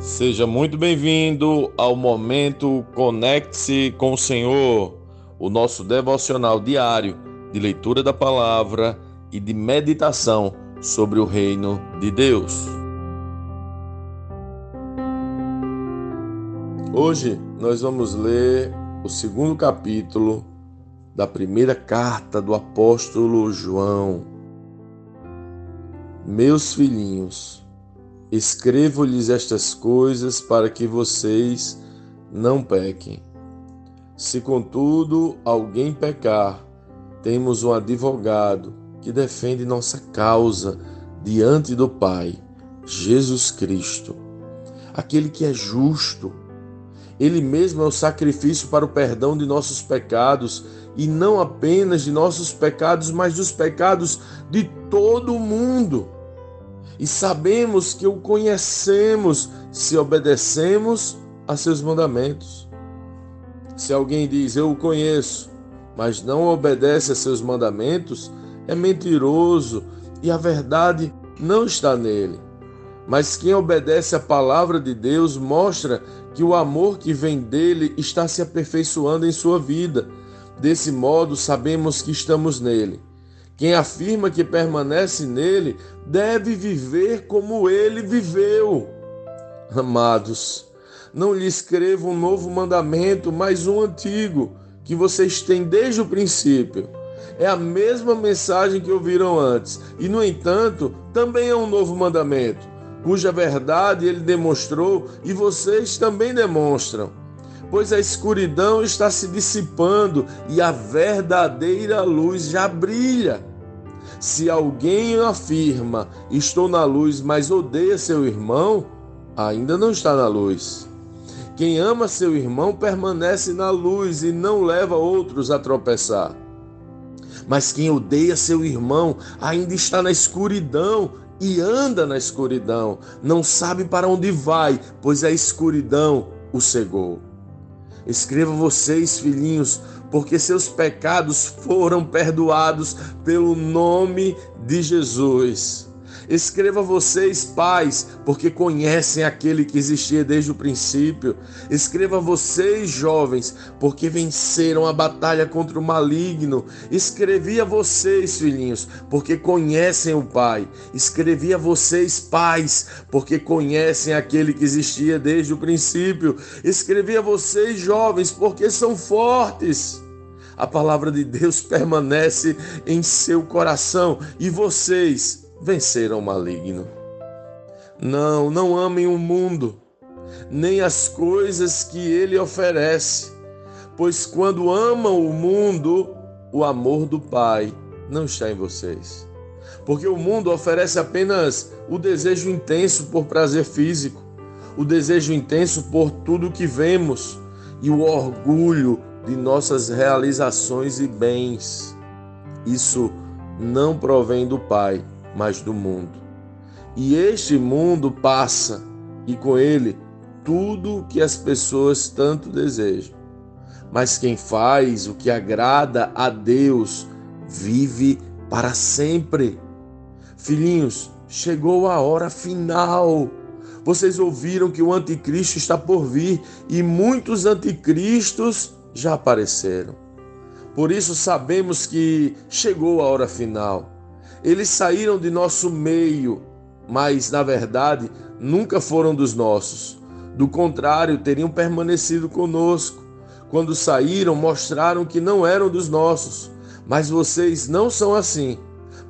Seja muito bem-vindo ao momento Conecte-se com o Senhor, o nosso devocional diário de leitura da palavra e de meditação sobre o reino de Deus. Hoje nós vamos ler o segundo capítulo da primeira carta do apóstolo João. Meus filhinhos, Escrevo-lhes estas coisas para que vocês não pequem. Se, contudo, alguém pecar, temos um advogado que defende nossa causa diante do Pai, Jesus Cristo, aquele que é justo. Ele mesmo é o sacrifício para o perdão de nossos pecados, e não apenas de nossos pecados, mas dos pecados de todo o mundo e sabemos que o conhecemos se obedecemos a seus mandamentos. Se alguém diz eu o conheço, mas não obedece a seus mandamentos, é mentiroso e a verdade não está nele. Mas quem obedece à palavra de Deus mostra que o amor que vem dele está se aperfeiçoando em sua vida. Desse modo, sabemos que estamos nele. Quem afirma que permanece nele deve viver como ele viveu. Amados, não lhe escrevo um novo mandamento, mas um antigo, que vocês têm desde o princípio. É a mesma mensagem que ouviram antes, e no entanto, também é um novo mandamento, cuja verdade ele demonstrou e vocês também demonstram. Pois a escuridão está se dissipando e a verdadeira luz já brilha. Se alguém afirma, estou na luz, mas odeia seu irmão, ainda não está na luz. Quem ama seu irmão permanece na luz e não leva outros a tropeçar. Mas quem odeia seu irmão ainda está na escuridão e anda na escuridão, não sabe para onde vai, pois a escuridão o cegou. Escreva vocês, filhinhos, porque seus pecados foram perdoados pelo nome de Jesus. Escreva vocês, pais, porque conhecem aquele que existia desde o princípio. Escreva vocês, jovens, porque venceram a batalha contra o maligno. Escrevi a vocês, filhinhos, porque conhecem o Pai. Escrevi a vocês, pais, porque conhecem aquele que existia desde o princípio. Escrevi a vocês, jovens, porque são fortes a palavra de Deus permanece em seu coração e vocês venceram o maligno. Não, não amem o mundo, nem as coisas que ele oferece, pois quando amam o mundo, o amor do Pai não está em vocês. Porque o mundo oferece apenas o desejo intenso por prazer físico, o desejo intenso por tudo que vemos e o orgulho de nossas realizações e bens. Isso não provém do Pai, mas do mundo. E este mundo passa, e com ele tudo o que as pessoas tanto desejam. Mas quem faz o que agrada a Deus vive para sempre. Filhinhos, chegou a hora final. Vocês ouviram que o anticristo está por vir e muitos anticristos já apareceram. Por isso sabemos que chegou a hora final. Eles saíram de nosso meio, mas na verdade nunca foram dos nossos. Do contrário, teriam permanecido conosco. Quando saíram, mostraram que não eram dos nossos. Mas vocês não são assim,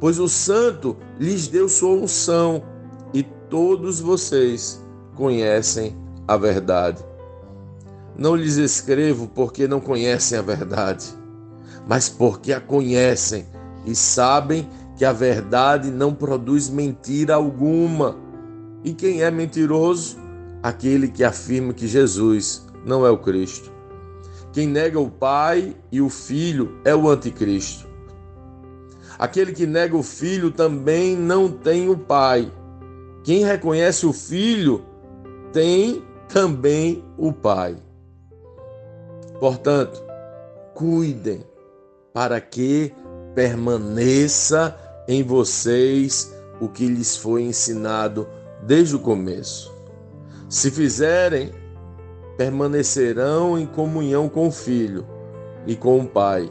pois o Santo lhes deu sua unção e todos vocês conhecem a verdade. Não lhes escrevo porque não conhecem a verdade, mas porque a conhecem e sabem que a verdade não produz mentira alguma. E quem é mentiroso? Aquele que afirma que Jesus não é o Cristo. Quem nega o Pai e o Filho é o Anticristo. Aquele que nega o Filho também não tem o Pai. Quem reconhece o Filho tem também o Pai. Portanto, cuidem para que permaneça em vocês o que lhes foi ensinado desde o começo. Se fizerem, permanecerão em comunhão com o Filho e com o Pai.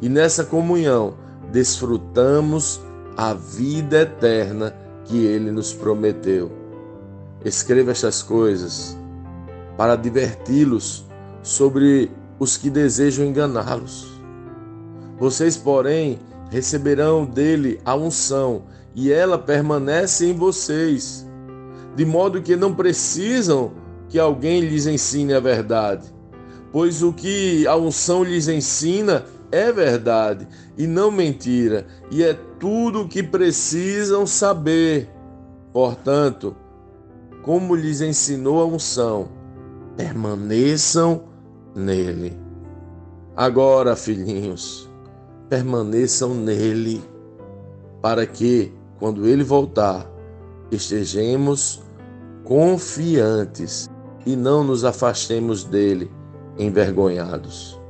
E nessa comunhão desfrutamos a vida eterna que ele nos prometeu. Escreva estas coisas para adverti-los sobre os que desejam enganá-los. Vocês, porém, receberão dele a unção, e ela permanece em vocês, de modo que não precisam que alguém lhes ensine a verdade, pois o que a unção lhes ensina é verdade e não mentira, e é tudo o que precisam saber. Portanto, como lhes ensinou a unção, permaneçam nele. Agora, filhinhos, permaneçam nele, para que, quando ele voltar, estejamos confiantes e não nos afastemos dele envergonhados.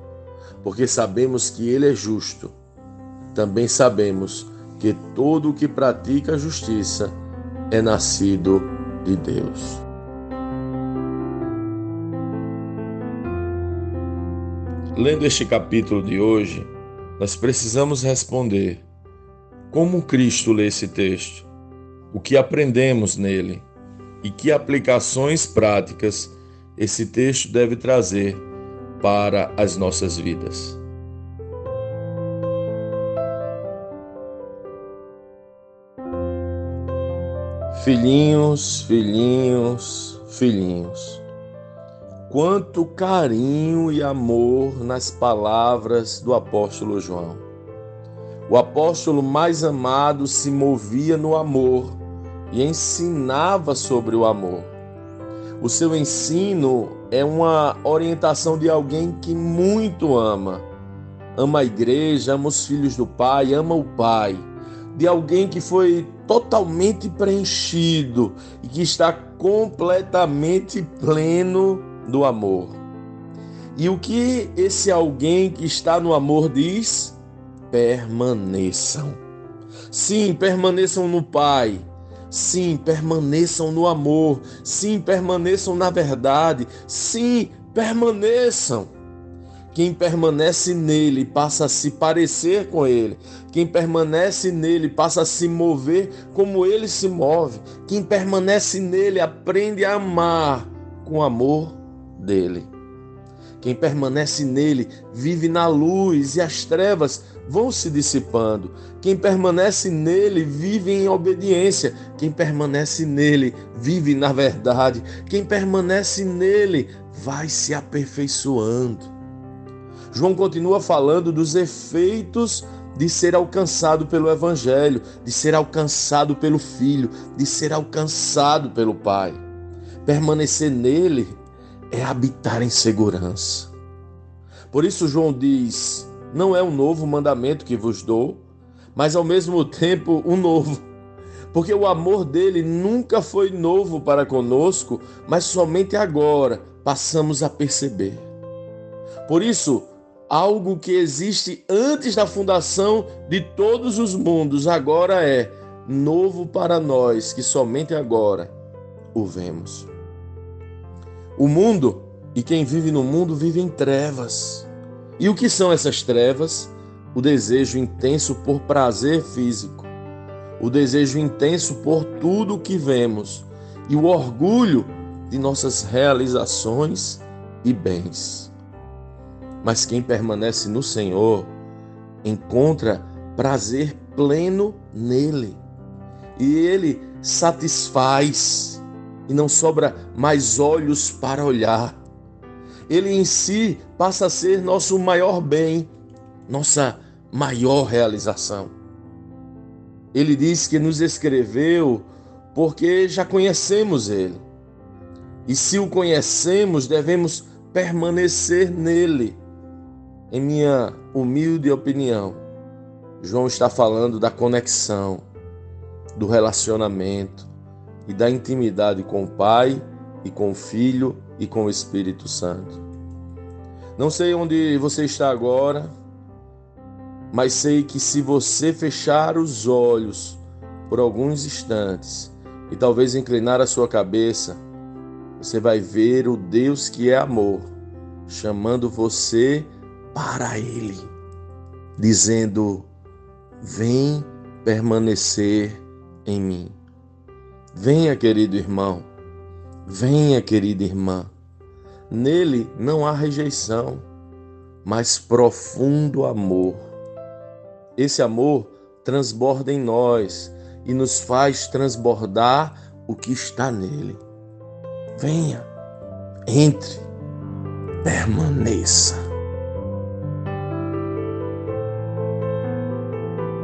Porque sabemos que ele é justo. Também sabemos que todo o que pratica a justiça é nascido de Deus. Lendo este capítulo de hoje, nós precisamos responder: como Cristo lê esse texto? O que aprendemos nele? E que aplicações práticas esse texto deve trazer para as nossas vidas? Filhinhos, filhinhos, filhinhos quanto carinho e amor nas palavras do apóstolo João. O apóstolo mais amado se movia no amor e ensinava sobre o amor. O seu ensino é uma orientação de alguém que muito ama. Ama a igreja, ama os filhos do Pai, ama o Pai. De alguém que foi totalmente preenchido e que está completamente pleno do amor. E o que esse alguém que está no amor diz? Permaneçam. Sim, permaneçam no Pai. Sim, permaneçam no amor. Sim, permaneçam na verdade. Sim, permaneçam. Quem permanece nele passa a se parecer com ele. Quem permanece nele passa a se mover como ele se move. Quem permanece nele aprende a amar com amor dele. Quem permanece nele vive na luz e as trevas vão se dissipando. Quem permanece nele vive em obediência. Quem permanece nele vive na verdade. Quem permanece nele vai se aperfeiçoando. João continua falando dos efeitos de ser alcançado pelo Evangelho, de ser alcançado pelo Filho, de ser alcançado pelo Pai. Permanecer nele é habitar em segurança. Por isso, João diz: Não é um novo mandamento que vos dou, mas ao mesmo tempo um novo. Porque o amor dele nunca foi novo para conosco, mas somente agora passamos a perceber. Por isso, algo que existe antes da fundação de todos os mundos agora é novo para nós, que somente agora o vemos. O mundo e quem vive no mundo vive em trevas. E o que são essas trevas? O desejo intenso por prazer físico, o desejo intenso por tudo o que vemos e o orgulho de nossas realizações e bens. Mas quem permanece no Senhor encontra prazer pleno nele. E ele satisfaz e não sobra mais olhos para olhar. Ele em si passa a ser nosso maior bem, nossa maior realização. Ele diz que nos escreveu porque já conhecemos ele. E se o conhecemos, devemos permanecer nele. Em minha humilde opinião, João está falando da conexão, do relacionamento, e da intimidade com o Pai e com o Filho e com o Espírito Santo. Não sei onde você está agora, mas sei que se você fechar os olhos por alguns instantes e talvez inclinar a sua cabeça, você vai ver o Deus que é amor chamando você para Ele, dizendo: Vem permanecer em mim. Venha, querido irmão, venha, querida irmã. Nele não há rejeição, mas profundo amor. Esse amor transborda em nós e nos faz transbordar o que está nele. Venha, entre, permaneça.